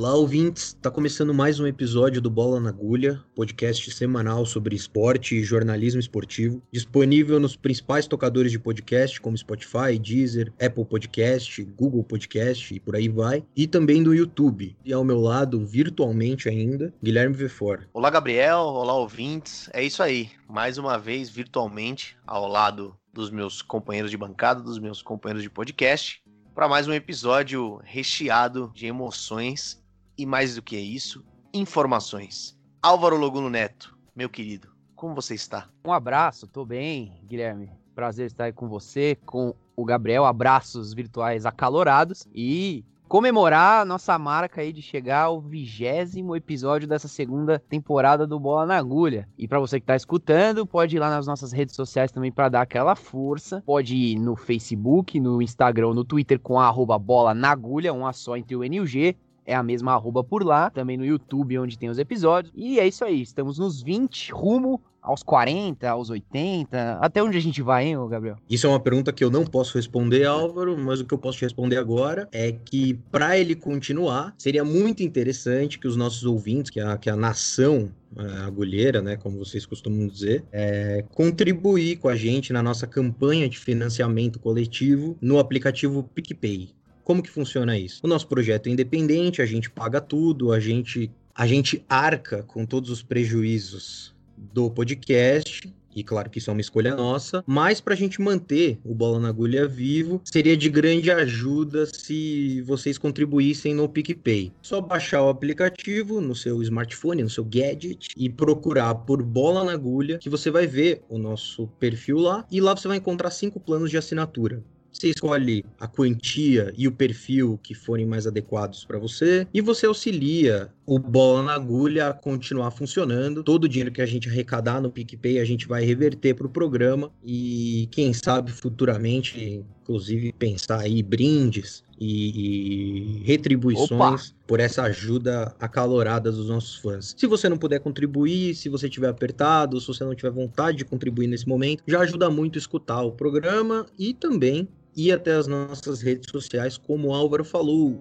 Olá, ouvintes! Está começando mais um episódio do Bola na Agulha, podcast semanal sobre esporte e jornalismo esportivo, disponível nos principais tocadores de podcast, como Spotify, Deezer, Apple Podcast, Google Podcast e por aí vai, e também do YouTube. E ao meu lado, virtualmente ainda, Guilherme Vefor. Olá, Gabriel! Olá, ouvintes! É isso aí, mais uma vez virtualmente, ao lado dos meus companheiros de bancada, dos meus companheiros de podcast, para mais um episódio recheado de emoções e mais do que isso, informações. Álvaro Loguno Neto, meu querido, como você está? Um abraço, tô bem, Guilherme. Prazer estar aí com você, com o Gabriel. Abraços virtuais acalorados e comemorar a nossa marca aí de chegar ao vigésimo episódio dessa segunda temporada do Bola na Agulha. E para você que tá escutando, pode ir lá nas nossas redes sociais também para dar aquela força. Pode ir no Facebook, no Instagram, no Twitter com a arroba Bola na Agulha, um a só entre o N e o G é a mesma arroba por lá, também no YouTube, onde tem os episódios. E é isso aí, estamos nos 20, rumo aos 40, aos 80, até onde a gente vai, hein, Gabriel? Isso é uma pergunta que eu não posso responder, Álvaro, mas o que eu posso te responder agora é que para ele continuar, seria muito interessante que os nossos ouvintes, que a, que a nação a agulheira, né, como vocês costumam dizer, é, contribuir com a gente na nossa campanha de financiamento coletivo no aplicativo PicPay. Como que funciona isso? O nosso projeto é independente, a gente paga tudo, a gente, a gente arca com todos os prejuízos do podcast, e claro que isso é uma escolha nossa, mas para a gente manter o Bola na Agulha vivo, seria de grande ajuda se vocês contribuíssem no PicPay. Só baixar o aplicativo no seu smartphone, no seu gadget e procurar por Bola na Agulha, que você vai ver o nosso perfil lá, e lá você vai encontrar cinco planos de assinatura. Você escolhe a quantia e o perfil que forem mais adequados para você e você auxilia o bola na agulha a continuar funcionando. Todo o dinheiro que a gente arrecadar no PicPay a gente vai reverter para o programa e quem sabe futuramente, inclusive pensar aí brindes e, e retribuições Opa. por essa ajuda acalorada dos nossos fãs. Se você não puder contribuir, se você tiver apertado, se você não tiver vontade de contribuir nesse momento, já ajuda muito escutar o programa e também ir até as nossas redes sociais, como o Álvaro falou.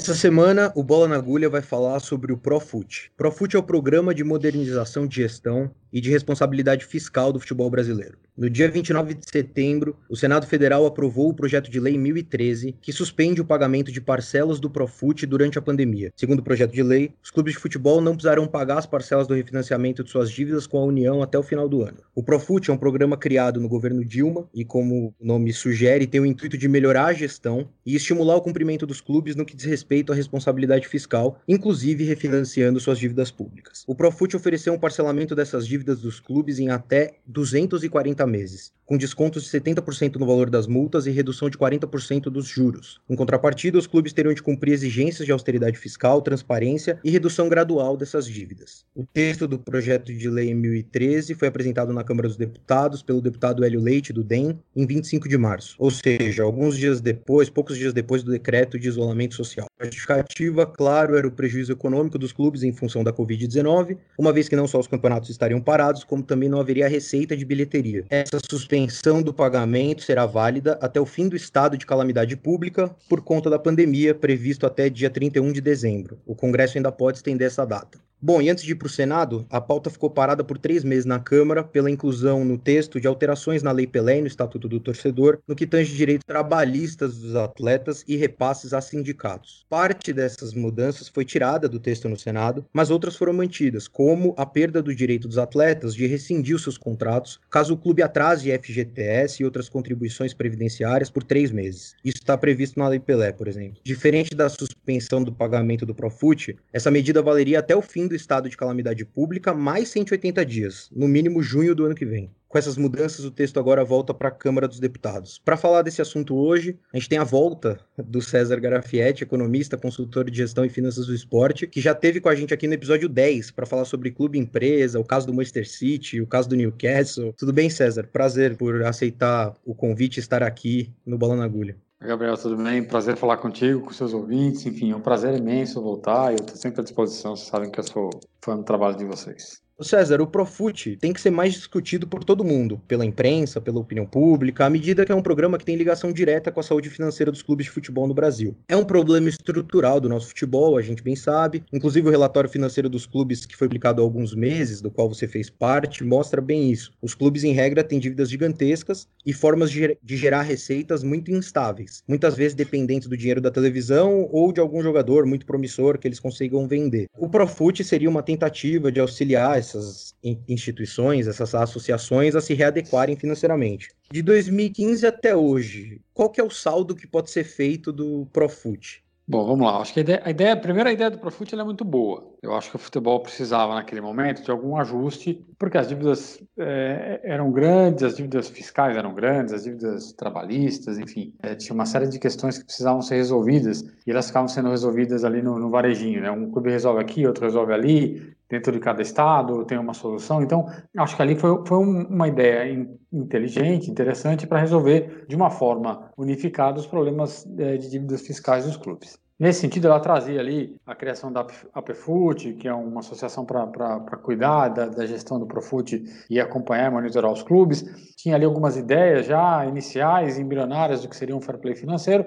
Essa semana, o Bola na Agulha vai falar sobre o Profut. Profut é o Programa de Modernização de Gestão e de Responsabilidade Fiscal do Futebol Brasileiro. No dia 29 de setembro, o Senado Federal aprovou o projeto de lei 1013, que suspende o pagamento de parcelas do Profut durante a pandemia. Segundo o projeto de lei, os clubes de futebol não precisarão pagar as parcelas do refinanciamento de suas dívidas com a União até o final do ano. O Profut é um programa criado no governo Dilma e, como o nome sugere, tem o intuito de melhorar a gestão e estimular o cumprimento dos clubes no que diz respeito à responsabilidade fiscal, inclusive refinanciando suas dívidas públicas. O Profut ofereceu um parcelamento dessas dívidas dos clubes em até 240 meses, com descontos de 70% no valor das multas e redução de 40% dos juros. Em contrapartida, os clubes teriam de cumprir exigências de austeridade fiscal, transparência e redução gradual dessas dívidas. O texto do projeto de lei 1013 foi apresentado na Câmara dos Deputados pelo deputado Hélio Leite, do DEM, em 25 de março, ou seja, alguns dias depois, poucos dias depois do decreto de isolamento social. A justificativa, claro, era o prejuízo econômico dos clubes em função da Covid-19, uma vez que não só os campeonatos estariam parados, como também não haveria receita de bilheteria. Essa suspensão do pagamento será válida até o fim do estado de calamidade pública por conta da pandemia, previsto até dia 31 de dezembro. O Congresso ainda pode estender essa data. Bom, e antes de ir para o Senado, a pauta ficou parada por três meses na Câmara pela inclusão no texto de alterações na Lei Pelé e no Estatuto do Torcedor, no que tange direitos trabalhistas dos atletas e repasses a sindicatos. Parte dessas mudanças foi tirada do texto no Senado, mas outras foram mantidas, como a perda do direito dos atletas de rescindir seus contratos caso o clube atrase FGTS e outras contribuições previdenciárias por três meses. Isso está previsto na Lei Pelé, por exemplo. Diferente da suspensão do pagamento do Profut, essa medida valeria até o fim do estado de calamidade pública mais 180 dias, no mínimo junho do ano que vem. Com essas mudanças, o texto agora volta para a Câmara dos Deputados. Para falar desse assunto hoje, a gente tem a volta do César Garafietti, economista, consultor de gestão e finanças do esporte, que já teve com a gente aqui no episódio 10 para falar sobre clube empresa, o caso do Manchester City, o caso do Newcastle. Tudo bem, César? Prazer por aceitar o convite e estar aqui no Bola na Agulha. Gabriel, tudo bem? Prazer falar contigo, com seus ouvintes. Enfim, é um prazer imenso voltar. Eu estou sempre à disposição. Vocês sabem que eu sou fã do trabalho de vocês. César, o Profute tem que ser mais discutido por todo mundo, pela imprensa, pela opinião pública, à medida que é um programa que tem ligação direta com a saúde financeira dos clubes de futebol no Brasil. É um problema estrutural do nosso futebol, a gente bem sabe. Inclusive, o relatório financeiro dos clubes, que foi publicado há alguns meses, do qual você fez parte, mostra bem isso. Os clubes, em regra, têm dívidas gigantescas e formas de gerar receitas muito instáveis, muitas vezes dependentes do dinheiro da televisão ou de algum jogador muito promissor que eles consigam vender. O Profute seria uma tentativa de auxiliar essas instituições, essas associações a se readequarem financeiramente. De 2015 até hoje, qual que é o saldo que pode ser feito do Profut? Bom, vamos lá. Acho que a ideia, a, ideia, a primeira ideia do Profut é muito boa. Eu acho que o futebol precisava, naquele momento, de algum ajuste, porque as dívidas é, eram grandes, as dívidas fiscais eram grandes, as dívidas trabalhistas, enfim, é, tinha uma série de questões que precisavam ser resolvidas e elas ficavam sendo resolvidas ali no, no varejinho. Né? Um clube resolve aqui, outro resolve ali, dentro de cada estado tem uma solução. Então, acho que ali foi, foi uma ideia inteligente, interessante para resolver de uma forma unificada os problemas é, de dívidas fiscais dos clubes. Nesse sentido, ela trazia ali a criação da APFUT, que é uma associação para cuidar da, da, gestão do Profut e acompanhar e monitorar os clubes. Tinha ali algumas ideias já iniciais, embrionárias do que seria um fair play financeiro.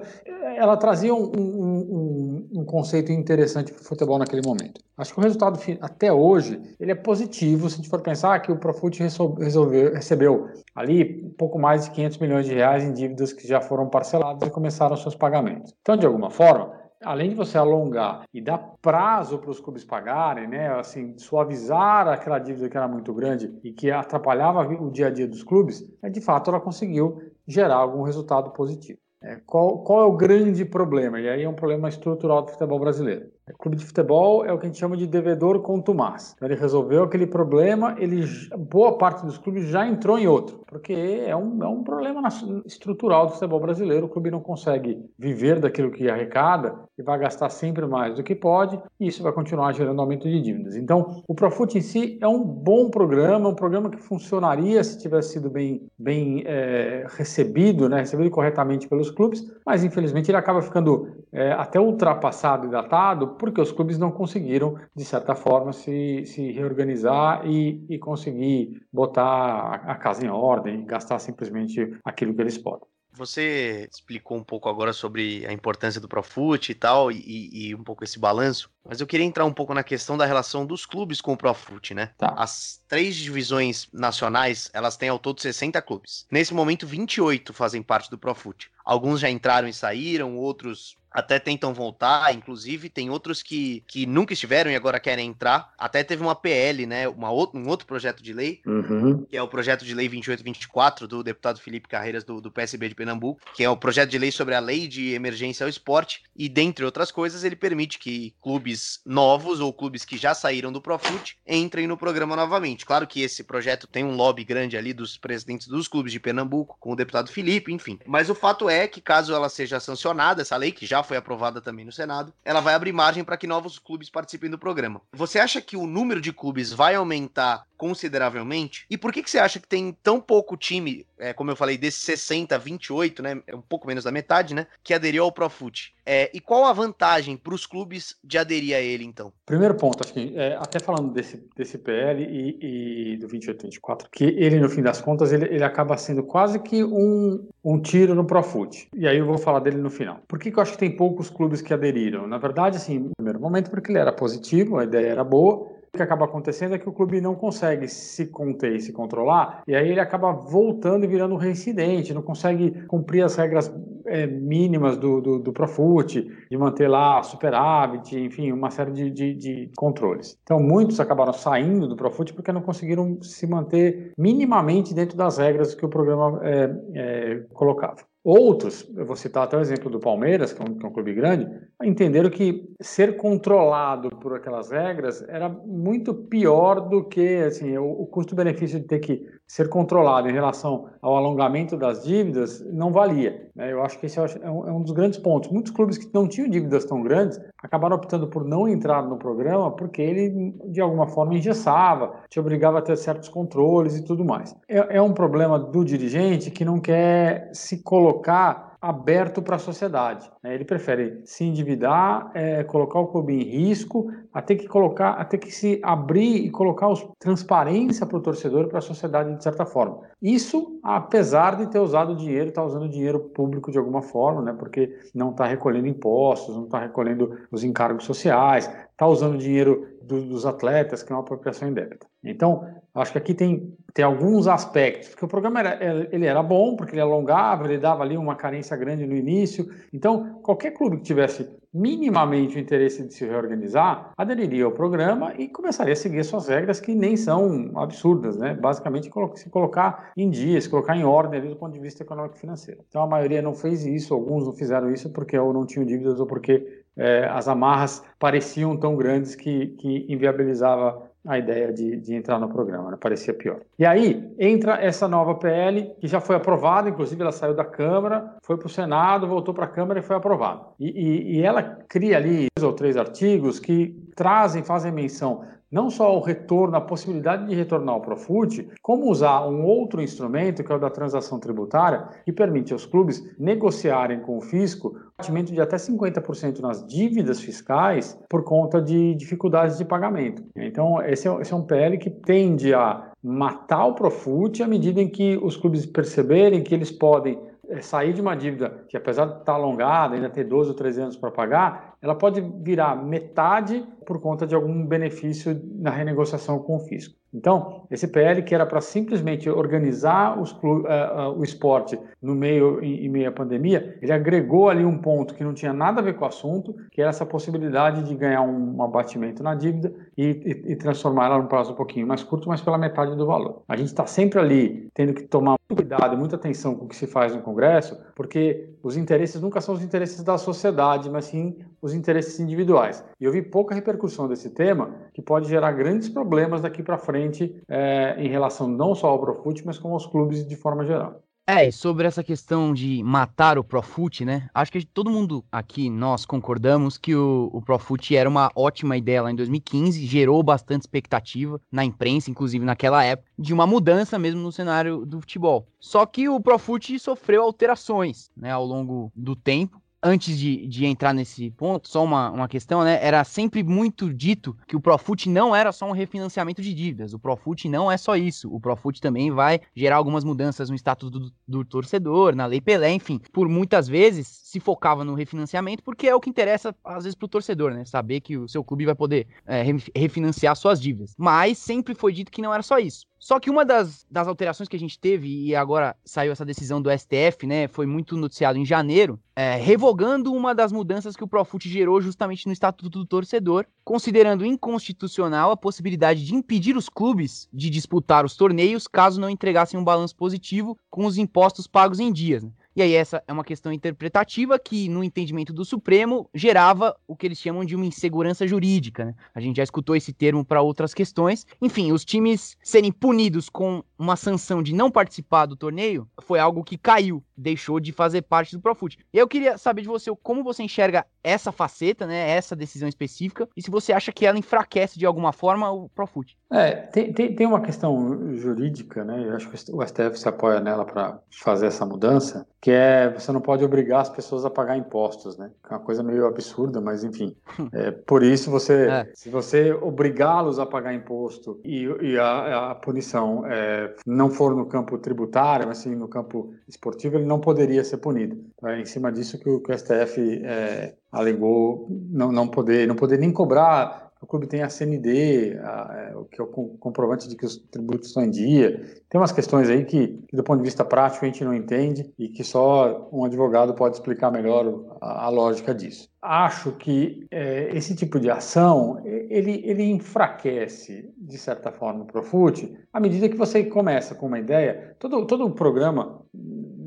Ela trazia um, um, um, conceito interessante para o futebol naquele momento. Acho que o resultado até hoje ele é positivo se a gente for pensar que o Profut resolveu, recebeu ali pouco mais de 500 milhões de reais em dívidas que já foram parceladas e começaram seus pagamentos. Então, de alguma forma, além de você alongar e dar prazo para os clubes pagarem, né, assim, suavizar aquela dívida que era muito grande e que atrapalhava o dia a dia dos clubes, é, de fato ela conseguiu gerar algum resultado positivo. É, qual, qual é o grande problema? E aí é um problema estrutural do futebol brasileiro. Clube de futebol é o que a gente chama de devedor contumaz. Então ele resolveu aquele problema, ele, boa parte dos clubes já entrou em outro, porque é um, é um problema estrutural do futebol brasileiro. O clube não consegue viver daquilo que arrecada e vai gastar sempre mais do que pode, e isso vai continuar gerando aumento de dívidas. Então, o Profut em si é um bom programa, um programa que funcionaria se tivesse sido bem, bem é, recebido, né, recebido corretamente pelos clubes, mas infelizmente ele acaba ficando é, até ultrapassado e datado porque os clubes não conseguiram, de certa forma, se, se reorganizar e, e conseguir botar a casa em ordem, gastar simplesmente aquilo que eles podem. Você explicou um pouco agora sobre a importância do Profut e tal, e, e, um pouco esse balanço, mas eu queria entrar um pouco na questão da relação dos clubes com o Profut, né? Tá. As três divisões nacionais, elas têm ao todo 60 clubes. Nesse momento, 28 fazem parte do Profut. Alguns já entraram e saíram, outros até tentam voltar, inclusive tem outros que, que nunca estiveram e agora querem entrar. Até teve uma PL, né, uma, um outro projeto de lei, uhum. que é o projeto de lei 2824 do deputado Felipe Carreiras do, do PSB de Pernambuco, que é o projeto de lei sobre a lei de emergência ao esporte e dentre outras coisas ele permite que clubes novos ou clubes que já saíram do Profut entrem no programa novamente. Claro que esse projeto tem um lobby grande ali dos presidentes dos clubes de Pernambuco, com o deputado Felipe, enfim. Mas o fato é que caso ela seja sancionada, essa lei que já foi aprovada também no Senado, ela vai abrir margem para que novos clubes participem do programa. Você acha que o número de clubes vai aumentar consideravelmente? E por que, que você acha que tem tão pouco time, é, como eu falei, desses 60, 28, né? É um pouco menos da metade, né? Que aderiu ao Profut? É, e qual a vantagem para os clubes de aderir a ele, então? Primeiro ponto, acho que é, até falando desse, desse PL e, e do 2824, que ele, no fim das contas, ele, ele acaba sendo quase que um, um tiro no Profut. E aí eu vou falar dele no final. Por que, que eu acho que tem poucos clubes que aderiram? Na verdade, assim, no primeiro momento, porque ele era positivo, a ideia era boa, que acaba acontecendo é que o clube não consegue se conter e se controlar, e aí ele acaba voltando e virando um reincidente, não consegue cumprir as regras é, mínimas do, do, do Profut, de manter lá superávit, enfim, uma série de, de, de, controles. Então, muitos acabaram saindo do Profut porque não conseguiram se manter minimamente dentro das regras que o programa é, é, colocava. Outros, eu vou citar até o exemplo do Palmeiras, que é um, que é um, clube grande, entenderam que ser controlado por aquelas regras era muito pior do que assim, o, o custo-benefício de ter que ser controlado em relação ao alongamento das dívidas não valia. Né? Eu acho que esse é um, é um dos grandes pontos. Muitos clubes que não tinham dívidas tão grandes acabaram optando por não entrar no programa porque ele, de alguma forma, engessava, te obrigava a ter certos controles e tudo mais. É, é um problema do dirigente que não quer se colocar aberto para a sociedade. Né? Ele prefere se endividar, é, colocar o clube em risco, a ter que colocar, a ter que se abrir e colocar os, transparência para o torcedor e para a sociedade de certa forma. Isso, apesar de ter usado dinheiro, está usando dinheiro público de alguma forma, né? Porque não está recolhendo impostos, não está recolhendo os encargos sociais, está usando dinheiro do, dos atletas, que é uma apropriação indébita. Então, acho que aqui tem, tem alguns aspectos, porque o programa era, ele era bom, porque ele alongava, ele dava ali uma carência grande no início. Então, qualquer clube que tivesse minimamente o interesse de se reorganizar, aderiria ao programa e começaria a seguir suas regras, que nem são absurdas, né? Basicamente, se colocar em dia, se colocar em ordem ali do ponto de vista econômico e financeiro. Então, a maioria não fez isso, alguns não fizeram isso porque ou não tinham dívidas ou porque é, as amarras pareciam tão grandes que, que inviabilizava a ideia de, de entrar no programa, né? parecia pior. E aí entra essa nova PL, que já foi aprovada, inclusive ela saiu da Câmara, foi para o Senado, voltou para a Câmara e foi aprovada. E, e, e ela cria ali dois ou três artigos que trazem, fazem menção não só o retorno, a possibilidade de retornar ao Profut, como usar um outro instrumento, que é o da transação tributária, que permite aos clubes negociarem com o fisco abatimento de até 50% nas dívidas fiscais por conta de dificuldades de pagamento. Então, esse é, esse é um PL que tende a matar o Profut à medida em que os clubes perceberem que eles podem eh, sair de uma dívida que, apesar de estar alongada, ainda ter 12 ou 13 anos para pagar, ela pode virar metade por conta de algum benefício na renegociação com o fisco. Então, esse PL que era para simplesmente organizar os, uh, uh, o esporte no meio em, meio à pandemia, ele agregou ali um ponto que não tinha nada a ver com o assunto, que era essa possibilidade de ganhar um, um abatimento na dívida e, e, e transformá-la num prazo um pouquinho mais curto, mas pela metade do valor. A gente está sempre ali tendo que tomar muito cuidado muita atenção com o que se faz no Congresso, porque os interesses nunca são os interesses da sociedade, mas sim os interesses individuais. E eu vi pouca repercussão desse tema, que pode gerar grandes problemas daqui para frente é, em relação não só ao Profut, mas como aos clubes de forma geral. É, sobre essa questão de matar o Profut, né? Acho que todo mundo aqui, nós concordamos que o, o Profut era uma ótima ideia lá em 2015, gerou bastante expectativa na imprensa, inclusive naquela época, de uma mudança mesmo no cenário do futebol. Só que o Profut sofreu alterações, né, ao longo do tempo, antes de, de entrar nesse ponto, só uma, uma questão, né? Era sempre muito dito que o Profut não era só um refinanciamento de dívidas. O Profut não é só isso. O Profut também vai gerar algumas mudanças no status do, do torcedor, na Lei Pelé, enfim. Por muitas vezes se focava no refinanciamento porque é o que interessa, às vezes, pro torcedor, né? Saber que o seu clube vai poder é, refinanciar suas dívidas. Mas sempre foi dito que não era só isso. Só que uma das, das alterações que a gente teve, e agora saiu essa decisão do STF, né? Foi muito noticiado em janeiro, é, revogando uma das mudanças que o Profut gerou justamente no Estatuto do Torcedor, considerando inconstitucional a possibilidade de impedir os clubes de disputar os torneios caso não entregassem um balanço positivo com os impostos pagos em dias. Né? E aí essa é uma questão interpretativa que, no entendimento do Supremo, gerava o que eles chamam de uma insegurança jurídica. Né? A gente já escutou esse termo para outras questões. Enfim, os times serem punidos com uma sanção de não participar do torneio foi algo que caiu, deixou de fazer parte do Profut. E eu queria saber de você como você enxerga essa faceta, né, essa decisão específica, e se você acha que ela enfraquece de alguma forma o Profut. É, tem, tem, tem uma questão jurídica, né? Eu acho que o STF se apoia nela para fazer essa mudança, que é você não pode obrigar as pessoas a pagar impostos, né? É uma coisa meio absurda, mas enfim. É, por isso, você, é. se você obrigá-los a pagar imposto e, e a, a, punição é, não for no campo tributário, mas sim no campo esportivo, ele não poderia ser punido. Então, é em cima disso que o, que o STF é, alegou não, não poder, não poder nem cobrar o clube tem a CND, a, é, o que é o comprovante de que os tributos estão em dia. Tem umas questões aí que, que, do ponto de vista prático, a gente não entende e que só um advogado pode explicar melhor a, a lógica disso. Acho que é, esse tipo de ação, ele, ele enfraquece, de certa forma, o Profut, à medida que você começa com uma ideia, todo, todo o programa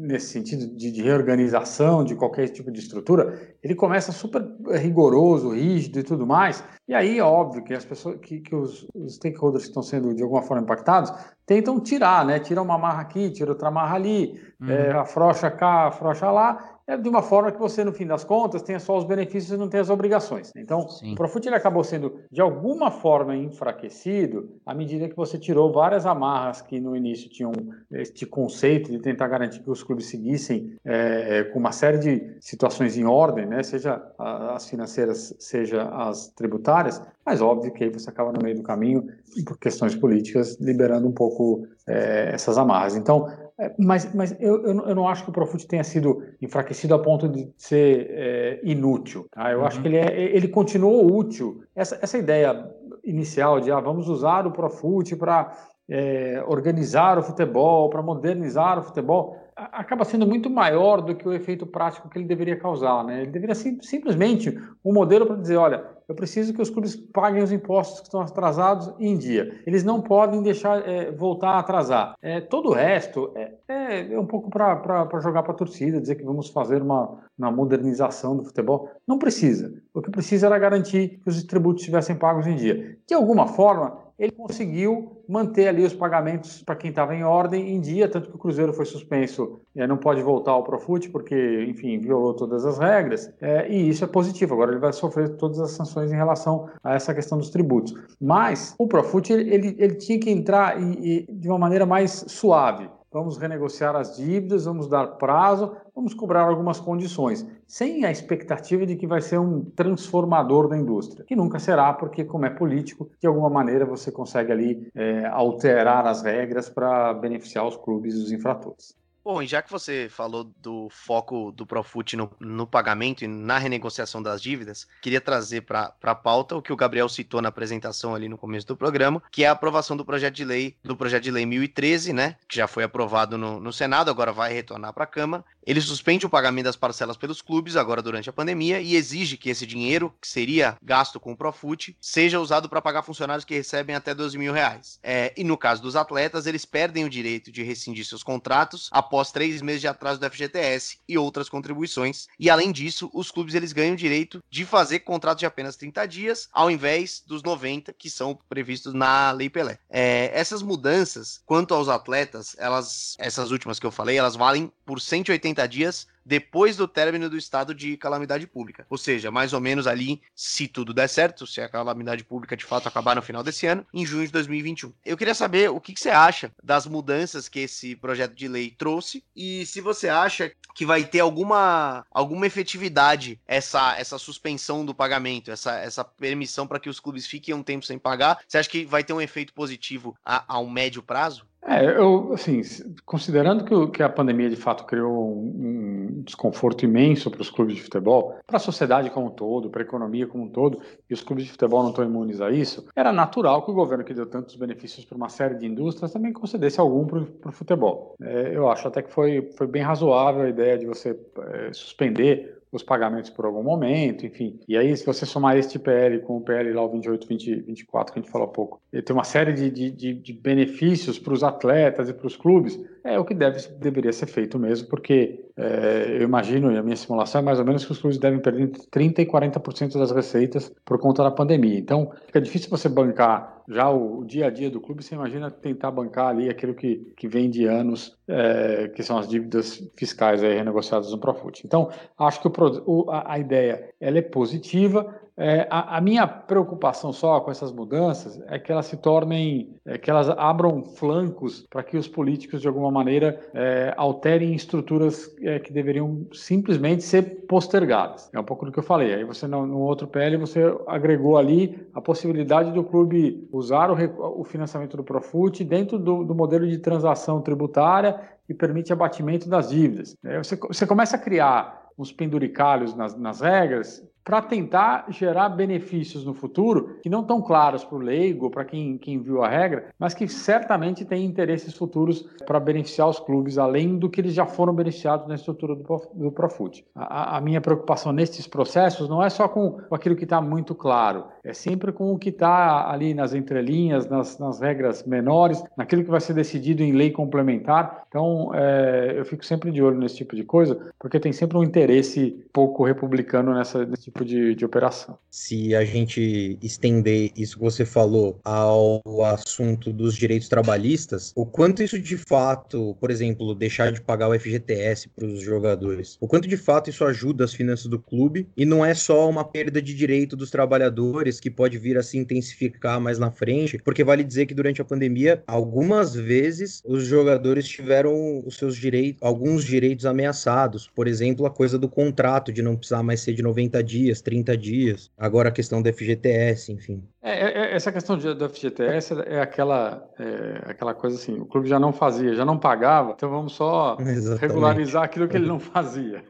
nesse sentido de, de, reorganização de qualquer tipo de estrutura, ele começa super rigoroso, rígido e tudo mais. E aí, óbvio que as pessoas, que, que os, os stakeholders que estão sendo de alguma forma impactados, tentam tirar, né? Tira uma marra aqui, tira outra marra ali, uhum. é, afrouxa cá, afrouxa lá, é de uma forma que você, no fim das contas, tenha só os benefícios e não tenha as obrigações. Então, Sim. o Profut ele acabou sendo, de alguma forma, enfraquecido à medida que você tirou várias amarras que no início tinham este conceito de tentar garantir que os clubes seguissem é, com uma série de situações em ordem, né? seja as financeiras, seja as tributárias, mas óbvio que aí você acaba no meio do caminho, por questões políticas, liberando um pouco é, essas amarras. Então, é, mas, mas eu, eu, não acho que o Profut tenha sido enfraquecido a ponto de ser é, inútil. Tá? Eu uhum. acho que ele, é, ele continuou útil. Essa, essa ideia inicial de ah, vamos usar o Profut para é, organizar o futebol, para modernizar o futebol, acaba sendo muito maior do que o efeito prático que ele deveria causar. Né? Ele deveria ser simplesmente um modelo para dizer, olha, eu preciso que os clubes paguem os impostos que estão atrasados em dia. Eles não podem deixar é, voltar a atrasar. É, todo o resto é, é, é um pouco para jogar para a torcida, dizer que vamos fazer uma, uma modernização do futebol. Não precisa. O que precisa era garantir que os tributos estivessem pagos em dia. De alguma forma, ele conseguiu manter ali os pagamentos para quem estava em ordem em dia, tanto que o Cruzeiro foi suspenso, é, não pode voltar ao Profut porque, enfim, violou todas as regras, é, e isso é positivo. Agora ele vai sofrer todas as sanções em relação a essa questão dos tributos. Mas o Profut ele, ele, ele tinha que entrar de uma maneira mais suave vamos renegociar as dívidas, vamos dar prazo, vamos cobrar algumas condições, sem a expectativa de que vai ser um transformador da indústria, que nunca será, porque, como é político, de alguma maneira você consegue ali é, alterar as regras para beneficiar os clubes e os infratores. Bom, e já que você falou do foco do Profut no, no pagamento e na renegociação das dívidas, queria trazer para a pauta o que o Gabriel citou na apresentação ali no começo do programa, que é a aprovação do projeto de lei, do projeto de lei 1013, né, que já foi aprovado no, no Senado, agora vai retornar para a Câmara. Ele suspende o pagamento das parcelas pelos clubes agora durante a pandemia e exige que esse dinheiro, que seria gasto com o Profut, seja usado para pagar funcionários que recebem até 12 mil reais. É, e no caso dos atletas, eles perdem o direito de rescindir seus contratos após após três meses de atraso do FGTS e outras contribuições. E além disso, os clubes eles ganham o direito de fazer contratos de apenas 30 dias, ao invés dos 90 que são previstos na Lei Pelé. É, essas mudanças, quanto aos atletas, elas, essas últimas que eu falei, elas valem por 180 dias depois do término do estado de calamidade pública. Ou seja, mais ou menos ali, se tudo der certo, se a calamidade pública de fato acabar no final desse ano, em junho de 2021. Eu queria saber o que, que você acha das mudanças que esse projeto de lei trouxe e se você acha que vai ter alguma, alguma efetividade essa, essa suspensão do pagamento, essa, essa permissão para que os clubes fiquem um tempo sem pagar. Você acha que vai ter um efeito positivo a, a um médio prazo? É, eu, assim, considerando que, que, a pandemia de fato criou um, um desconforto imenso para os clubes de futebol, para a sociedade como um todo, para a economia como um todo, e os clubes de futebol não estão imunes a isso, era natural que o governo que deu tantos benefícios para uma série de indústrias também concedesse algum para o futebol. É, eu acho até que foi, foi bem razoável a ideia de você é, suspender os pagamentos por algum momento, enfim. E aí, se você somar este PL com o PL lá, o 28, 20, 24, que a gente falou há pouco, ele tem uma série de, de, de benefícios para os atletas e para os clubes, é o que deve, deveria ser feito mesmo, porque é, eu imagino, e a minha simulação é mais ou menos que os clubes devem perder entre 30% e 40% das receitas por conta da pandemia. Então, fica difícil você bancar já o, o, dia a dia do clube, você imagina tentar bancar ali aquilo que, que vem de anos, é, que são as dívidas fiscais aí renegociadas no Profut. Então, acho que o, o, a, a ideia ela é positiva, é, a, a, minha preocupação só com essas mudanças é que elas se tornem, é, que elas abram flancos para que os políticos, de alguma maneira, é, alterem estruturas é, que deveriam simplesmente ser postergadas. É um pouco do que eu falei. Aí você, no, no outro PL, você agregou ali a possibilidade do clube usar o, o financiamento do Profut dentro do, do modelo de transação tributária que permite abatimento das dívidas. É, você, você começa a criar uns penduricalhos nas, nas regras para tentar gerar benefícios no futuro que não estão claros para o leigo, para quem, quem viu a regra, mas que certamente têm interesses futuros para beneficiar os clubes, além do que eles já foram beneficiados na estrutura do, do Profut. A, a minha preocupação nesses processos não é só com aquilo que está muito claro, é sempre com o que está ali nas entrelinhas, nas, nas, regras menores, naquilo que vai ser decidido em lei complementar. Então, é, eu fico sempre de olho nesse tipo de coisa, porque tem sempre um interesse pouco republicano nessa, nesse tipo tipo de, de operação. Se a gente estender isso que você falou ao assunto dos direitos trabalhistas, o quanto isso de fato, por exemplo, deixar de pagar o FGTS para os jogadores, o quanto de fato isso ajuda as finanças do clube e não é só uma perda de direito dos trabalhadores que pode vir a se intensificar mais na frente, porque vale dizer que durante a pandemia, algumas vezes os jogadores tiveram os seus direitos, alguns direitos ameaçados, por exemplo, a coisa do contrato de não precisar mais ser de 90 dias, 30 dias, agora a questão do FGTS, enfim. É, é, é, essa questão de, do FGTS é aquela, é, aquela coisa assim, o clube já não fazia, já não pagava, então vamos só Exatamente. regularizar aquilo que ele não fazia.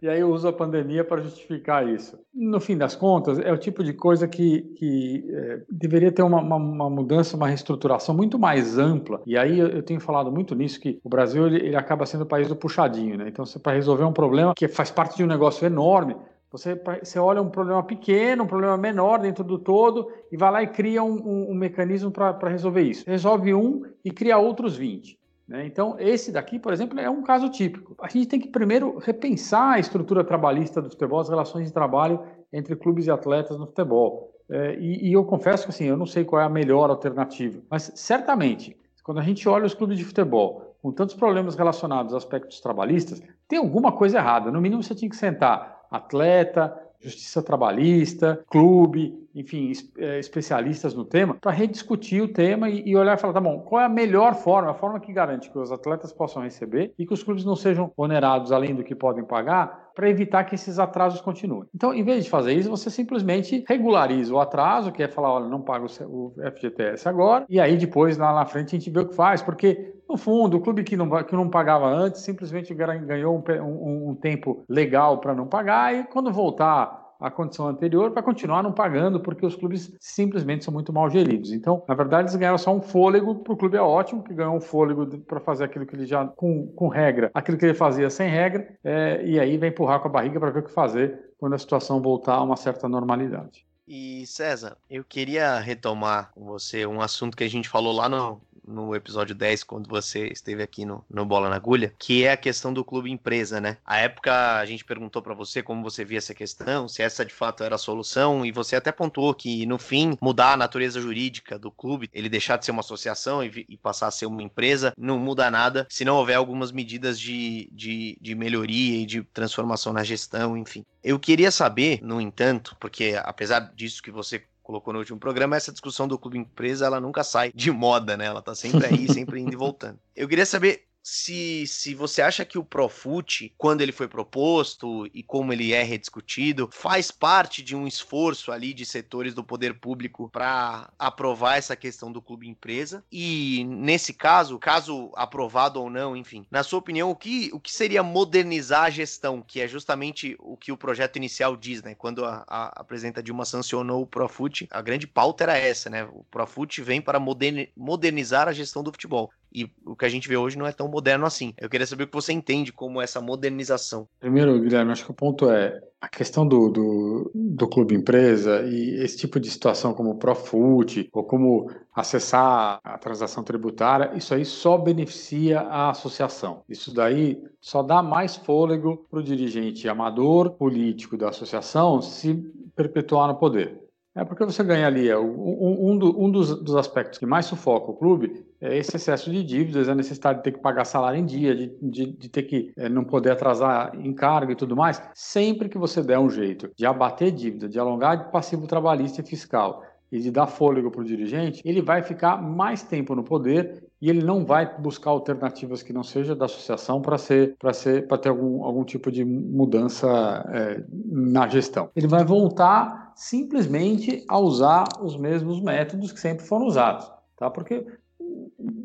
e aí eu uso a pandemia para justificar isso. No fim das contas, é o tipo de coisa que, que é, deveria ter uma, uma, uma, mudança, uma reestruturação muito mais ampla. E aí eu, eu tenho falado muito nisso, que o Brasil ele, ele acaba sendo o país do puxadinho, né? Então, para resolver um problema que faz parte de um negócio enorme, você, você olha um problema pequeno, um problema menor dentro do todo e vai lá e cria um, um, um mecanismo para resolver isso. Resolve um e cria outros 20. Né? Então, esse daqui, por exemplo, é um caso típico. A gente tem que primeiro repensar a estrutura trabalhista do futebol, as relações de trabalho entre clubes e atletas no futebol. É, e, e eu confesso que assim, eu não sei qual é a melhor alternativa, mas certamente, quando a gente olha os clubes de futebol com tantos problemas relacionados a aspectos trabalhistas, tem alguma coisa errada. No mínimo, você tinha que sentar atleta, justiça trabalhista, clube, enfim, é, especialistas no tema, para rediscutir o tema e, olhar e falar, tá bom, qual é a melhor forma, a forma que garante que os atletas possam receber e que os clubes não sejam onerados além do que podem pagar, para evitar que esses atrasos continuem. Então, em vez de fazer isso, você simplesmente regulariza o atraso, que é falar, olha, não paga o FGTS agora, e aí depois, lá na frente, a gente vê o que faz, porque no fundo, o clube que não, que não pagava antes simplesmente ganhou um, um, um tempo legal para não pagar e quando voltar à condição anterior vai continuar não pagando porque os clubes simplesmente são muito mal geridos. Então, na verdade, eles ganharam só um fôlego, para o clube é ótimo, que ganhou um fôlego para fazer aquilo que ele já, com, com regra, aquilo que ele fazia sem regra, é, e aí vai empurrar com a barriga para ver o que fazer quando a situação voltar a uma certa normalidade. E César, eu queria retomar com você um assunto que a gente falou lá no, no episódio 10, quando você esteve aqui no, no Bola na Agulha, que é a questão do clube empresa, né? A época a gente perguntou para você como você via essa questão, se essa de fato era a solução, e você até pontuou que no fim mudar a natureza jurídica do clube, ele deixar de ser uma associação e, e passar a ser uma empresa, não muda nada se não houver algumas medidas de, de, de melhoria e de transformação na gestão, enfim. Eu queria saber, no entanto, porque apesar disso que você colocou no último programa, essa discussão do clube empresa, ela nunca sai de moda, né? Ela tá sempre aí, sempre indo e voltando. Eu queria saber se, se você acha que o Profut, quando ele foi proposto e como ele é rediscutido, faz parte de um esforço ali de setores do poder público para aprovar essa questão do clube empresa. E nesse caso, caso aprovado ou não, enfim, na sua opinião, o que, o que seria modernizar a gestão, que é justamente o que o projeto inicial diz, né? Quando a, a, a presidenta Dilma sancionou o Profut, a grande pauta era essa, né? O Profut vem para modernizar a gestão do futebol. E o que a gente vê hoje não é tão moderno assim. Eu queria saber o que você entende como essa modernização. Primeiro, Guilherme, acho que o ponto é a questão do, do, do clube empresa e esse tipo de situação como o Profut ou como acessar a transação tributária, isso aí só beneficia a associação. Isso daí só dá mais fôlego para o dirigente amador político da associação se perpetuar no poder. É porque você ganha ali. É, um, um, do, um dos, dos, aspectos que mais sufoca o clube é esse excesso de dívidas, a necessidade de ter que pagar salário em dia, de, de, de ter que é, não poder atrasar encargo e tudo mais. Sempre que você der um jeito de abater dívida, de alongar passivo trabalhista e fiscal e de dar fôlego para o dirigente, ele vai ficar mais tempo no poder e ele não vai buscar alternativas que não seja da associação para ser para ser para ter algum, algum tipo de mudança é, na gestão. Ele vai voltar simplesmente a usar os mesmos métodos que sempre foram usados, tá? Porque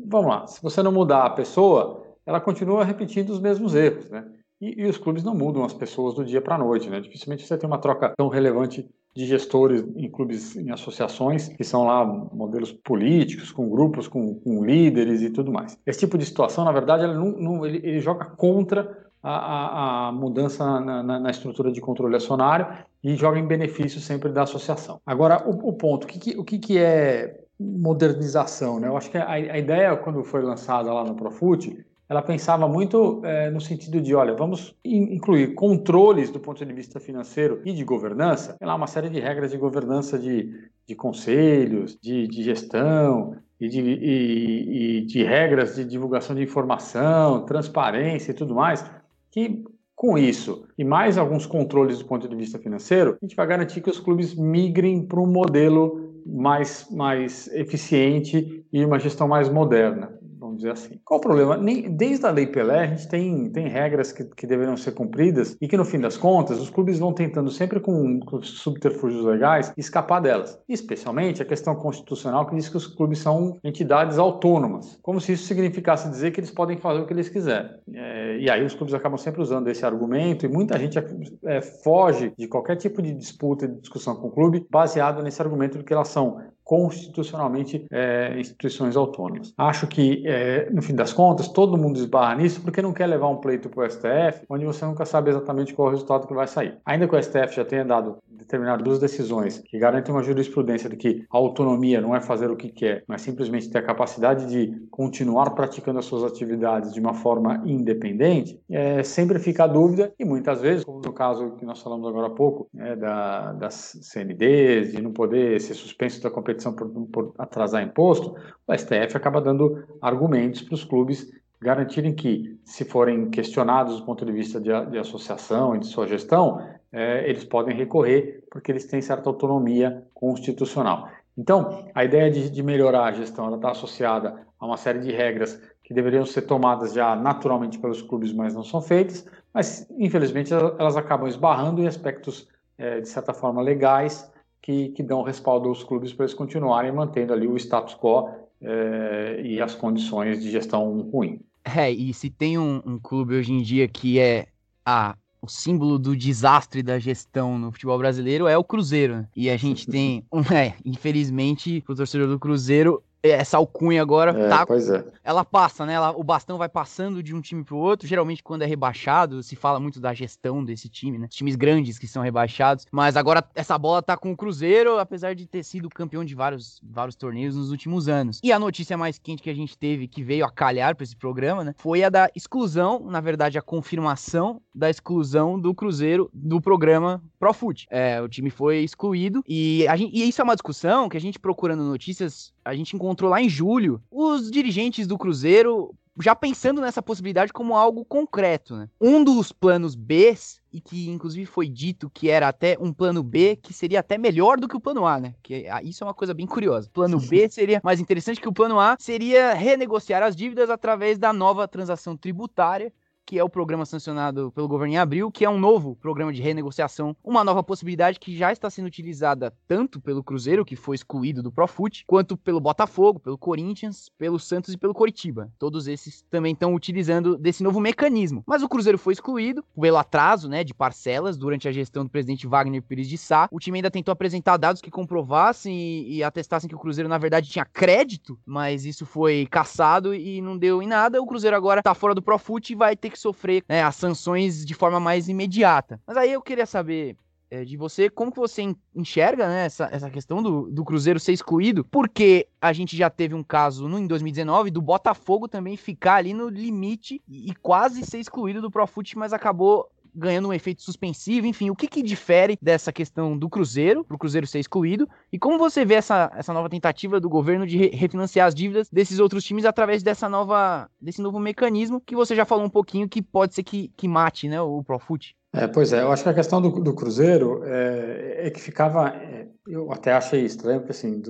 vamos lá, se você não mudar a pessoa, ela continua repetindo os mesmos erros, né? E, e os clubes não mudam as pessoas do dia para a noite, né? Dificilmente você tem uma troca tão relevante de gestores em clubes, em associações, que são lá modelos políticos, com grupos, com, com líderes e tudo mais. Esse tipo de situação, na verdade, ele, não, ele, ele joga contra a, a, a mudança na, na, na, estrutura de controle acionário e joga em benefício sempre da associação. Agora, o, o ponto, o, que, o que, que é modernização? Né? Eu acho que a, a ideia, quando foi lançada lá no Profut, ela pensava muito é, no sentido de, olha, vamos incluir controles do ponto de vista financeiro e de governança, tem lá uma série de regras de governança de, de conselhos, de, de gestão, e de, e, e de, regras de divulgação de informação, transparência e tudo mais, que com isso e mais alguns controles do ponto de vista financeiro, a gente vai garantir que os clubes migrem para um modelo mais, mais eficiente e uma gestão mais moderna vamos dizer assim. Qual o problema? Nem, desde a Lei Pelé, a gente tem, tem regras que, que deveriam ser cumpridas e que, no fim das contas, os clubes vão tentando sempre com, com subterfúgios legais escapar delas. Especialmente a questão constitucional que diz que os clubes são entidades autônomas, como se isso significasse dizer que eles podem fazer o que eles quiserem. É, e aí os clubes acabam sempre usando esse argumento e muita gente é, foge de qualquer tipo de disputa e discussão com o clube baseado nesse argumento de que elas são constitucionalmente é, instituições autônomas. Acho que, é, no fim das contas, todo mundo esbarra nisso porque não quer levar um pleito para o STF, onde você nunca sabe exatamente qual é o resultado que vai sair. Ainda que o STF já tenha dado determinadas duas decisões que garantem uma jurisprudência de que a autonomia não é fazer o que quer, mas simplesmente ter a capacidade de continuar praticando as suas atividades de uma forma independente, é, sempre fica a dúvida e muitas vezes, como no caso que nós falamos agora há pouco, né, da, das CNDs, de não poder ser suspenso da competição competição por, por atrasar imposto, o STF acaba dando argumentos para os clubes garantirem que, se forem questionados do ponto de vista de, de associação e de sua gestão, é, eles podem recorrer porque eles têm certa autonomia constitucional. Então, a ideia de, de melhorar a gestão está associada a uma série de regras que deveriam ser tomadas já naturalmente pelos clubes, mas não são feitas, mas infelizmente elas acabam esbarrando em aspectos, é, de certa forma, legais que, que dão respaldo aos clubes para eles continuarem mantendo ali o status quo é, e as condições de gestão ruim. É, e se tem um, um clube hoje em dia que é a o símbolo do desastre da gestão no futebol brasileiro é o Cruzeiro. Né? E a gente tem, é, infelizmente, o torcedor do Cruzeiro essa alcunha agora é, tá. É. Ela passa, né? Ela, o bastão vai passando de um time pro outro. Geralmente, quando é rebaixado, se fala muito da gestão desse time, né? Times grandes que são rebaixados. Mas agora essa bola tá com o Cruzeiro, apesar de ter sido campeão de vários, vários torneios nos últimos anos. E a notícia mais quente que a gente teve, que veio a calhar pra esse programa, né? Foi a da exclusão, na verdade, a confirmação da exclusão do Cruzeiro do programa Profut. É, o time foi excluído. E, a gente, e isso é uma discussão que a gente procurando notícias a gente encontrou lá em julho os dirigentes do Cruzeiro já pensando nessa possibilidade como algo concreto, né? Um dos planos B, e que inclusive foi dito que era até um plano B que seria até melhor do que o plano A, né? Que ah, isso é uma coisa bem curiosa. O plano B seria mais interessante que o plano A, seria renegociar as dívidas através da nova transação tributária que é o programa sancionado pelo governo em abril, que é um novo programa de renegociação, uma nova possibilidade que já está sendo utilizada tanto pelo Cruzeiro, que foi excluído do Profut, quanto pelo Botafogo, pelo Corinthians, pelo Santos e pelo Coritiba. Todos esses também estão utilizando desse novo mecanismo. Mas o Cruzeiro foi excluído pelo atraso, né, de parcelas durante a gestão do presidente Wagner Pires de Sá. O time ainda tentou apresentar dados que comprovassem e, e atestassem que o Cruzeiro na verdade tinha crédito, mas isso foi caçado e não deu em nada. O Cruzeiro agora está fora do Profut e vai ter que sofrer né, as sanções de forma mais imediata. Mas aí eu queria saber é, de você como que você enxerga né, essa, essa questão do, do Cruzeiro ser excluído, porque a gente já teve um caso no, em 2019 do Botafogo também ficar ali no limite e, e quase ser excluído do Profut, mas acabou ganhando um efeito suspensivo, enfim, o que, que difere dessa questão do Cruzeiro, para o Cruzeiro ser excluído, e como você vê essa, essa nova tentativa do governo de re refinanciar as dívidas desses outros times através dessa nova, desse novo mecanismo que você já falou um pouquinho que pode ser que, que mate né, o Profut? É, pois é, eu acho que a questão do, do Cruzeiro é, é, que ficava, é, eu até achei estranho, porque assim,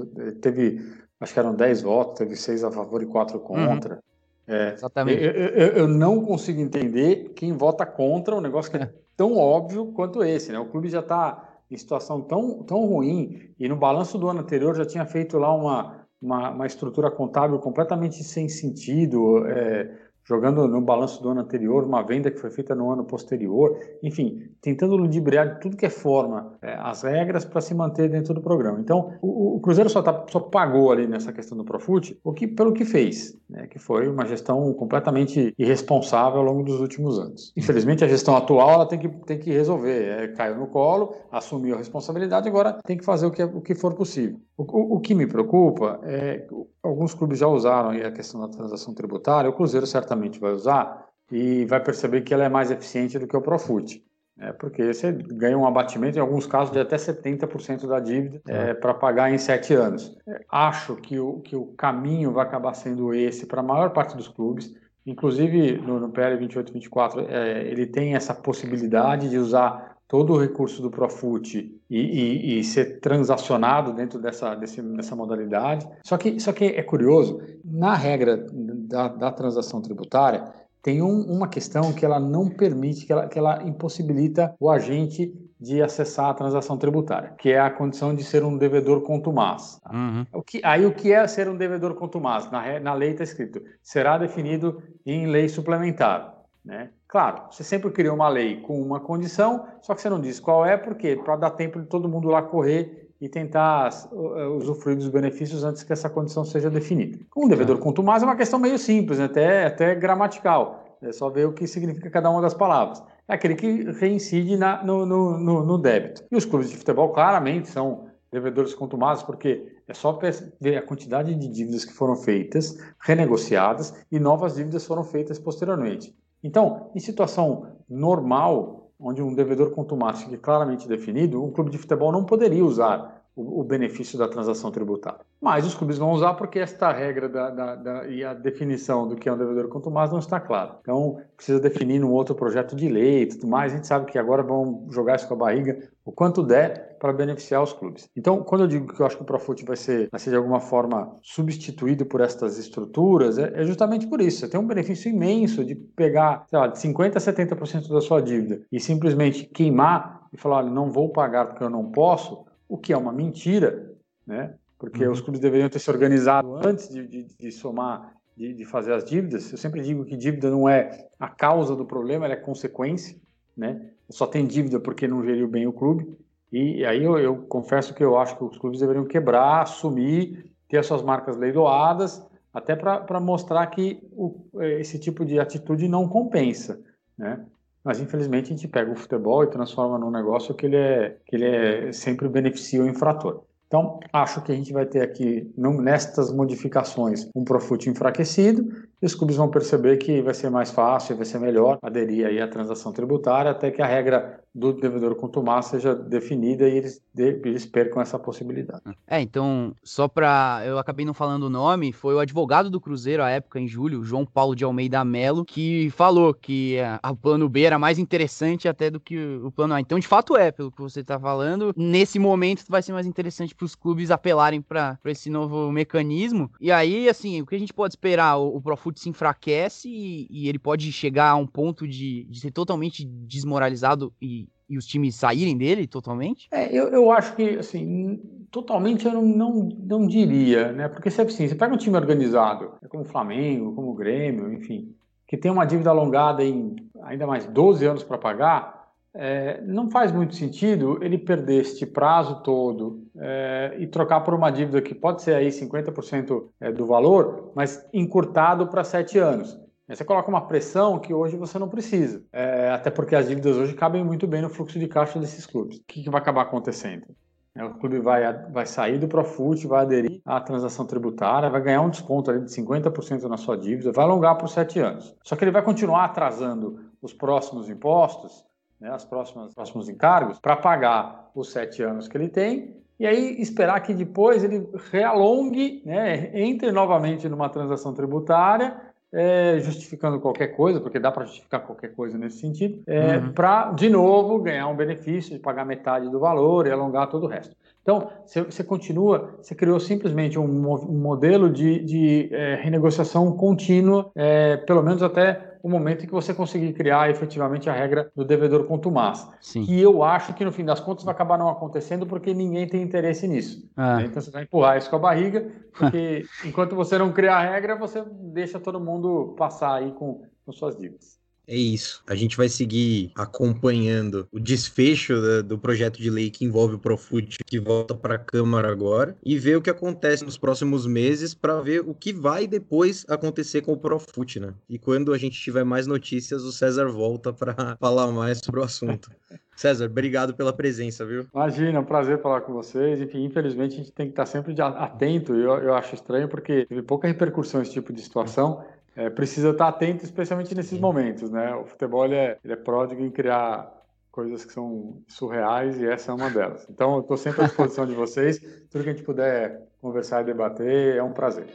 teve, acho que eram 10 votos, teve 6 a favor e 4 uhum. contra, uhum. É, Exatamente. Eu, eu, eu, não consigo entender quem vota contra um negócio que é tão óbvio quanto esse. Né? O clube já está em situação tão, tão ruim e no balanço do ano anterior já tinha feito lá uma, uma, uma estrutura contábil completamente sem sentido. É, jogando no balanço do ano anterior, uma venda que foi feita no ano posterior, enfim, tentando ludibriar de tudo que é forma é, as regras para se manter dentro do programa. Então, o, o Cruzeiro só, tá, só pagou ali nessa questão do Profut o que, pelo que fez, né, que foi uma gestão completamente irresponsável ao longo dos últimos anos. Infelizmente, a gestão atual ela tem que, tem que resolver, é, caiu no colo, assumiu a responsabilidade, agora tem que fazer o que, o que for possível. O, o, que me preocupa é alguns clubes já usaram a questão da transação tributária, o Cruzeiro certamente vai usar e vai perceber que ela é mais eficiente do que o Profut. É, porque você ganha um abatimento, em alguns casos, de até 70% da dívida é, para pagar em sete anos. Acho que o, que o caminho vai acabar sendo esse para a maior parte dos clubes. Inclusive, no, no PL 2824, é, ele tem essa possibilidade de usar todo o recurso do Profut e, e, e, ser transacionado dentro dessa, desse, dessa modalidade. Só que, só que é curioso, na regra da, da transação tributária, tem um, uma questão que ela não permite, que ela, que ela impossibilita o agente de acessar a transação tributária, que é a condição de ser um devedor contumaz. Uhum. O que, aí o que é ser um devedor contumaz? Na, na lei está escrito, será definido em lei suplementar. Né? Claro, você sempre cria uma lei com uma condição, só que você não diz qual é, porque para dar tempo de todo mundo lá correr e tentar uh, usufruir dos benefícios antes que essa condição seja definida. Com um devedor contumaz é uma questão meio simples, né? até, até gramatical. É só ver o que significa cada uma das palavras. É aquele que reincide na, no, no, no, no, débito. E os clubes de futebol claramente são devedores contumazes, porque é só ver a quantidade de dívidas que foram feitas, renegociadas e novas dívidas foram feitas posteriormente. Então, em situação normal, onde um devedor contumaz fique claramente definido, um clube de futebol não poderia usar o, benefício da transação tributária. Mas os clubes vão usar porque esta regra da, da, da, e a definição do que é um devedor contumaz não está clara. Então, precisa definir num outro projeto de lei e tudo mais. A gente sabe que agora vão jogar isso com a barriga o quanto der para beneficiar os clubes. Então, quando eu digo que eu acho que o Profut vai ser, vai ser de alguma forma substituído por estas estruturas, é, é justamente por isso. Você tem um benefício imenso de pegar, sei lá, de 50% a 70% da sua dívida e simplesmente queimar e falar, olha, não vou pagar porque eu não posso, o que é uma mentira, né? Porque uhum. os clubes deveriam ter se organizado antes de, de, de somar, de, de, fazer as dívidas. Eu sempre digo que dívida não é a causa do problema, ela é consequência, né? Só tem dívida porque não geriu bem o clube. E, aí eu, eu, confesso que eu acho que os clubes deveriam quebrar, assumir, ter as suas marcas leiloadas, até para mostrar que o, esse tipo de atitude não compensa, né? Mas infelizmente a gente pega o futebol e transforma num negócio que ele é que ele é sempre beneficia o infrator. Então, acho que a gente vai ter aqui, nestas modificações, um Profut enfraquecido, e os clubes vão perceber que vai ser mais fácil, vai ser melhor aderir aí à transação tributária, até que a regra do devedor contumaz seja definida e eles, eles percam essa possibilidade. É, então, só para Eu acabei não falando o nome, foi o advogado do Cruzeiro à época, em julho, João Paulo de Almeida Melo, que falou que o plano B era mais interessante até do que o plano A. Então, de fato, é, pelo que você está falando, nesse momento vai ser mais interessante para os clubes apelarem para esse novo mecanismo. E aí, assim, o que a gente pode esperar? O, o se enfraquece e, e ele pode chegar a um ponto de, de ser totalmente desmoralizado e e os times saírem dele totalmente? É, eu, eu acho que, assim, totalmente eu não, não, não diria, né? Porque se é assim, você pega um time organizado, é como o Flamengo, como o Grêmio, enfim, que tem uma dívida alongada em ainda mais 12 anos para pagar, é, não faz muito sentido ele perder este prazo todo é, e trocar por uma dívida que pode ser aí 50% é, do valor, mas encurtado para 7 anos. Você coloca uma pressão que hoje você não precisa, é, até porque as dívidas hoje cabem muito bem no fluxo de caixa desses clubes. O que, que vai acabar acontecendo? É, o clube vai, vai sair do Profut, vai aderir à transação tributária, vai ganhar um desconto ali de 50% na sua dívida, vai alongar por sete anos. Só que ele vai continuar atrasando os próximos impostos, né, as próximas próximos encargos, para pagar os sete anos que ele tem e aí esperar que depois ele realongue, né, entre novamente numa transação tributária é, justificando qualquer coisa, porque dá para justificar qualquer coisa nesse sentido, é, uhum. para, de novo, ganhar um benefício de pagar metade do valor e alongar todo o resto. Então, você continua, você criou simplesmente um, um modelo de, de é, renegociação contínua, é, pelo menos até o momento em que você conseguir criar efetivamente a regra do devedor contumaz. Sim. Que eu acho que no fim das contas vai acabar não acontecendo porque ninguém tem interesse nisso. Ah. Então você vai empurrar isso com a barriga, porque enquanto você não criar a regra, você deixa todo mundo passar aí com, com suas dívidas. É isso. A gente vai seguir acompanhando o desfecho do projeto de lei que envolve o Profut, que volta para a Câmara agora, e ver o que acontece nos próximos meses para ver o que vai depois acontecer com o Profut, né? E quando a gente tiver mais notícias, o César volta para falar mais sobre o assunto. César, obrigado pela presença, viu? Imagina, é um prazer falar com vocês. Enfim, infelizmente a gente tem que estar sempre atento. Eu, eu acho estranho porque teve pouca repercussão esse tipo de situação. É, precisa estar atento, especialmente nesses Sim. momentos, né? O futebol ele é, ele é pródigo em criar coisas que são surreais e essa é uma delas. Então, eu estou sempre à disposição de vocês. Tudo que a gente puder conversar e debater é um prazer.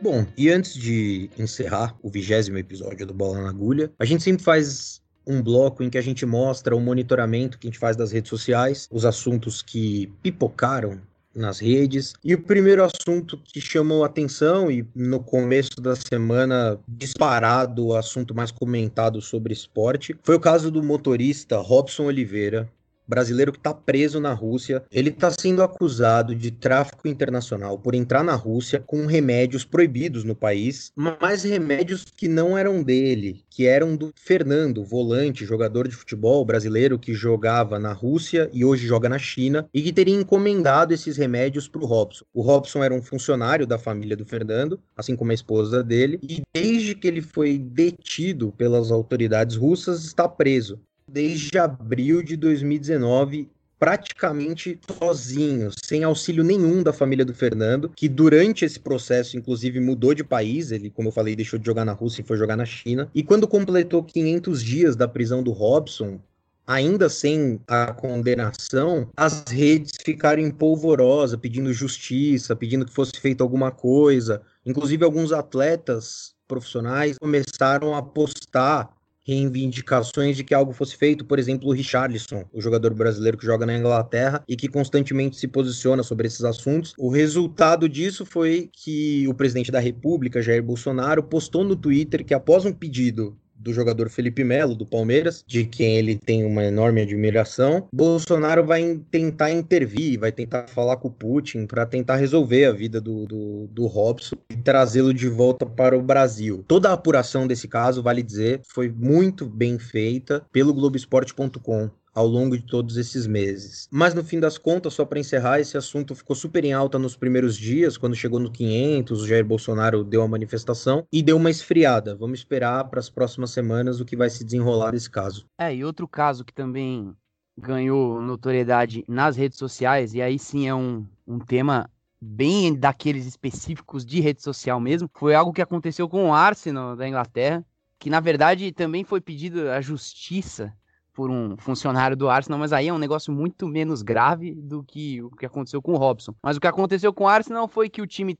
Bom, e antes de encerrar o vigésimo episódio do Bola na Agulha, a gente sempre faz um bloco em que a gente mostra o monitoramento que a gente faz das redes sociais, os assuntos que pipocaram nas redes. E o primeiro assunto que chamou atenção e no começo da semana disparado o assunto mais comentado sobre esporte foi o caso do motorista Robson Oliveira, brasileiro que está preso na Rússia. Ele está sendo acusado de tráfico internacional por entrar na Rússia com remédios proibidos no país, mas remédios que não eram dele, que eram do Fernando, volante, jogador de futebol brasileiro que jogava na Rússia e hoje joga na China e que teria encomendado esses remédios para o Robson. O Robson era um funcionário da família do Fernando, assim como a esposa dele, e desde que ele foi detido pelas autoridades russas, está preso desde abril de 2019 praticamente sozinho, sem auxílio nenhum da família do Fernando, que durante esse processo, inclusive, mudou de país. Ele, como eu falei, deixou de jogar na Rússia e foi jogar na China. E quando completou 500 dias da prisão do Robson, ainda sem a condenação, as redes ficaram em polvorosa, pedindo justiça, pedindo que fosse feita alguma coisa. Inclusive, alguns atletas profissionais começaram a postar reivindicações de que algo fosse feito, por exemplo, o Richarlison, o jogador brasileiro que joga na Inglaterra e que constantemente se posiciona sobre esses assuntos. O resultado disso foi que o presidente da República, Jair Bolsonaro, postou no Twitter que após um pedido do jogador Felipe Melo, do Palmeiras, de quem ele tem uma enorme admiração, Bolsonaro vai tentar intervir, vai tentar falar com o Putin para tentar resolver a vida do, do, do Robson e trazê-lo de volta para o Brasil. Toda a apuração desse caso, vale dizer, foi muito bem feita pelo Globoesporte.com ao longo de todos esses meses. Mas no fim das contas, só para encerrar, esse assunto ficou super em alta nos primeiros dias, quando chegou no 500, o Jair Bolsonaro deu a manifestação e deu uma esfriada. Vamos esperar para as próximas semanas o que vai se desenrolar desse caso. É, e outro caso que também ganhou notoriedade nas redes sociais, e aí sim é um, um tema bem daqueles específicos de rede social mesmo, foi algo que aconteceu com o Arsenal da Inglaterra, que na verdade também foi pedido à justiça por um funcionário do Arsenal, mas aí é um negócio muito menos grave do que o que aconteceu com o Robson. Mas o que aconteceu com o Arsenal foi que o time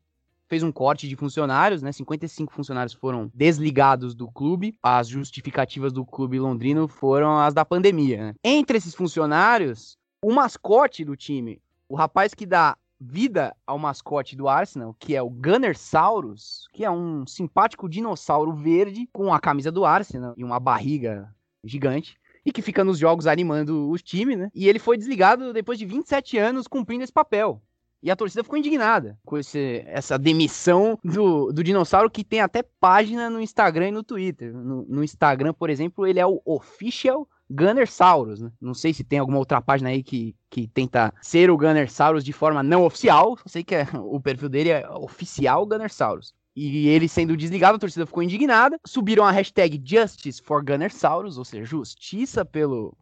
fez um corte de funcionários, né? 55 funcionários foram desligados do clube. As justificativas do clube londrino foram as da pandemia. Né? Entre esses funcionários, o mascote do time, o rapaz que dá vida ao mascote do Arsenal, que é o Gunner Saurus, que é um simpático dinossauro verde com a camisa do Arsenal e uma barriga gigante e que fica nos jogos animando os times, né? E ele foi desligado depois de 27 anos cumprindo esse papel. E a torcida ficou indignada com esse, essa demissão do, do dinossauro que tem até página no Instagram e no Twitter. No, no Instagram, por exemplo, ele é o Official Gunnersaurus, né? Não sei se tem alguma outra página aí que, que tenta ser o Gunnersaurus de forma não oficial. Só sei que é, o perfil dele é oficial Gunnersaurus. E ele sendo desligado, a torcida ficou indignada. Subiram a hashtag Justice for Gunnersaurus, ou seja, justiça pelo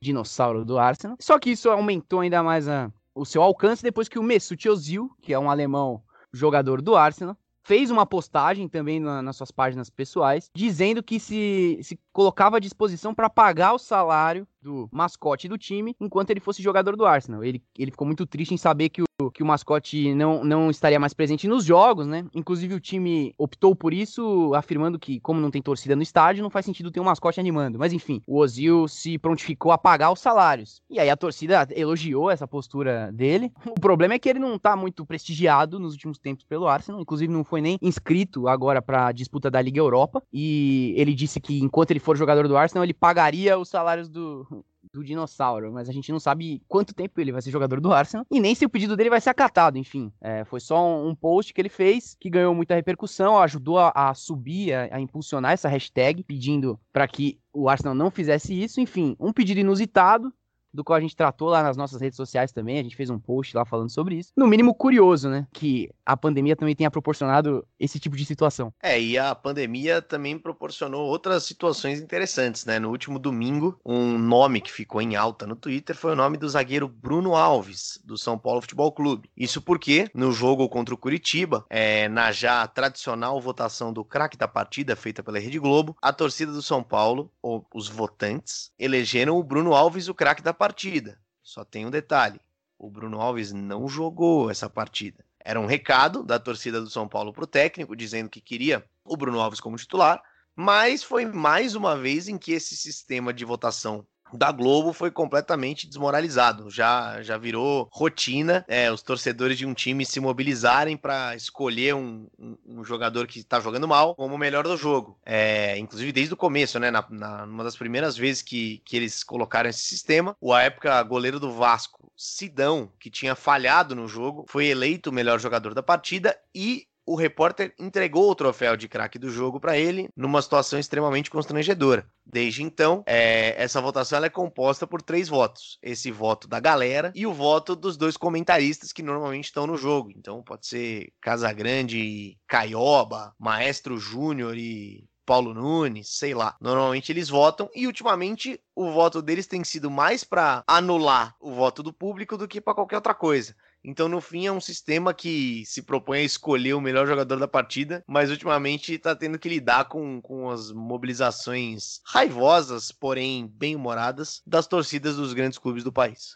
dinossauro do Arsenal. Só que isso aumentou ainda mais a, o seu alcance depois que o Mesut Ozil, que é um alemão jogador do Arsenal, fez uma postagem também na, nas suas páginas pessoais, dizendo que se, se colocava à disposição para pagar o salário do mascote do time enquanto ele fosse jogador do Arsenal. Ele, ele ficou muito triste em saber que o, que o mascote não, não estaria mais presente nos jogos, né? Inclusive o time optou por isso, afirmando que, como não tem torcida no estádio, não faz sentido ter um mascote animando. Mas enfim, o Ozil se prontificou a pagar os salários. E aí a torcida elogiou essa postura dele. O problema é que ele não tá muito prestigiado nos últimos tempos pelo Arsenal, inclusive não foi nem inscrito agora para a disputa da Liga Europa. E ele disse que enquanto ele for jogador do Arsenal, ele pagaria os salários do, do dinossauro, mas a gente não sabe quanto tempo ele vai ser jogador do Arsenal e nem se o pedido dele vai ser acatado, enfim. É, foi só um, post que ele fez que ganhou muita repercussão, ajudou a, a subir, a, a impulsionar essa hashtag, pedindo para que o Arsenal não fizesse isso. Enfim, um pedido inusitado, do qual a gente tratou lá nas nossas redes sociais também. A gente fez um post lá falando sobre isso. No mínimo curioso, né? Que a pandemia também tenha proporcionado esse tipo de situação. É, e a pandemia também proporcionou outras situações interessantes, né? No último domingo, um nome que ficou em alta no Twitter foi o nome do zagueiro Bruno Alves, do São Paulo Futebol Clube. Isso porque, no jogo contra o Curitiba, é, na já tradicional votação do craque da partida feita pela Rede Globo, a torcida do São Paulo, ou os votantes, elegeram o Bruno Alves o craque da partida. Só tem um detalhe: o Bruno Alves não jogou essa partida. Era um recado da torcida do São Paulo para o técnico, dizendo que queria o Bruno Alves como titular, mas foi mais uma vez em que esse sistema de votação da Globo foi completamente desmoralizado. Já, já virou rotina é, os torcedores de um time se mobilizarem para escolher um, um, um, jogador que está jogando mal como o melhor do jogo. É, inclusive desde o começo, né? Na, na, uma das primeiras vezes que, que eles colocaram esse sistema, o à época goleiro do Vasco, Sidão, que tinha falhado no jogo, foi eleito o melhor jogador da partida e o repórter entregou o troféu de craque do jogo para ele numa situação extremamente constrangedora. Desde então, é, essa votação é composta por três votos: esse voto da galera e o voto dos dois comentaristas que normalmente estão no jogo. Então, pode ser Casagrande e Caioba, Maestro Júnior e Paulo Nunes, sei lá. Normalmente eles votam e ultimamente o voto deles tem sido mais para anular o voto do público do que para qualquer outra coisa. Então, no fim, é um sistema que se propõe a escolher o melhor jogador da partida, mas ultimamente está tendo que lidar com, com as mobilizações raivosas, porém bem-humoradas, das torcidas dos grandes clubes do país.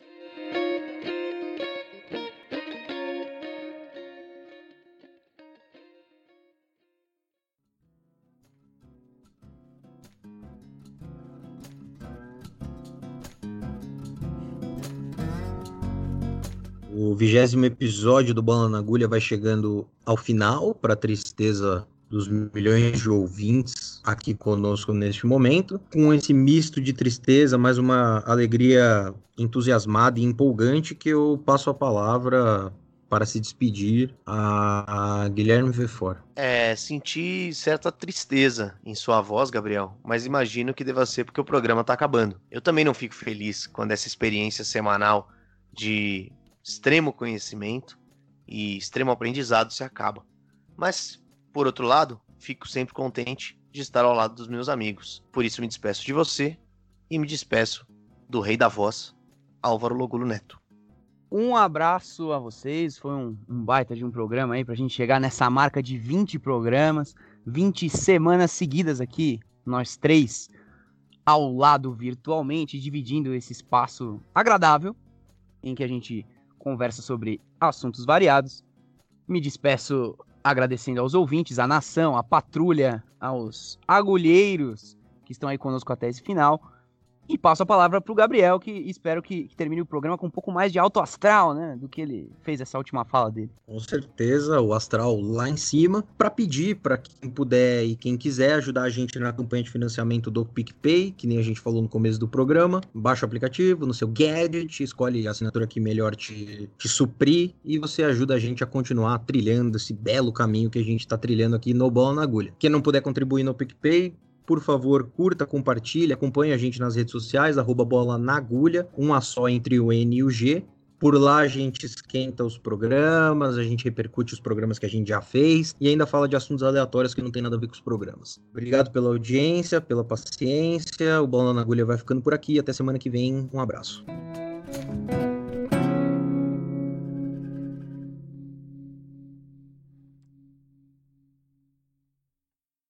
Vigésimo episódio do Bola na Agulha vai chegando ao final, para tristeza dos milhões de ouvintes aqui conosco neste momento, com esse misto de tristeza, mais uma alegria entusiasmada e empolgante que eu passo a palavra para se despedir a, a Guilherme Vefor. É, senti certa tristeza em sua voz, Gabriel, mas imagino que deva ser porque o programa está acabando. Eu também não fico feliz quando essa experiência semanal de extremo conhecimento e extremo aprendizado se acaba. Mas, por outro lado, fico sempre contente de estar ao lado dos meus amigos. Por isso me despeço de você e me despeço do rei da voz, Álvaro Logulo Neto. Um abraço a vocês, foi um, um baita de um programa aí pra gente chegar nessa marca de 20 programas, 20 semanas seguidas aqui, nós três, ao lado virtualmente, dividindo esse espaço agradável em que a gente conversa sobre assuntos variados. Me despeço agradecendo aos ouvintes, à nação, à patrulha, aos agulheiros que estão aí conosco até esse final. E passo a palavra para o Gabriel, que espero que, que, termine o programa com um pouco mais de alto astral, né? Do que ele fez essa última fala dele. Com certeza, o astral lá em cima. Para pedir para quem puder e quem quiser ajudar a gente na campanha de financiamento do PicPay, que nem a gente falou no começo do programa. Baixa o aplicativo no seu gadget, escolhe a assinatura que melhor te, te suprir e você ajuda a gente a continuar trilhando esse belo caminho que a gente está trilhando aqui no Bola na Agulha. Quem não puder contribuir no PicPay, por favor, curta, compartilhe, acompanhe a gente nas redes sociais, arroba bola na agulha, um a só entre o N e o G. Por lá a gente esquenta os programas, a gente repercute os programas que a gente já fez e ainda fala de assuntos aleatórios que não tem nada a ver com os programas. Obrigado pela audiência, pela paciência. O Bola na Agulha vai ficando por aqui. Até semana que vem. Um abraço.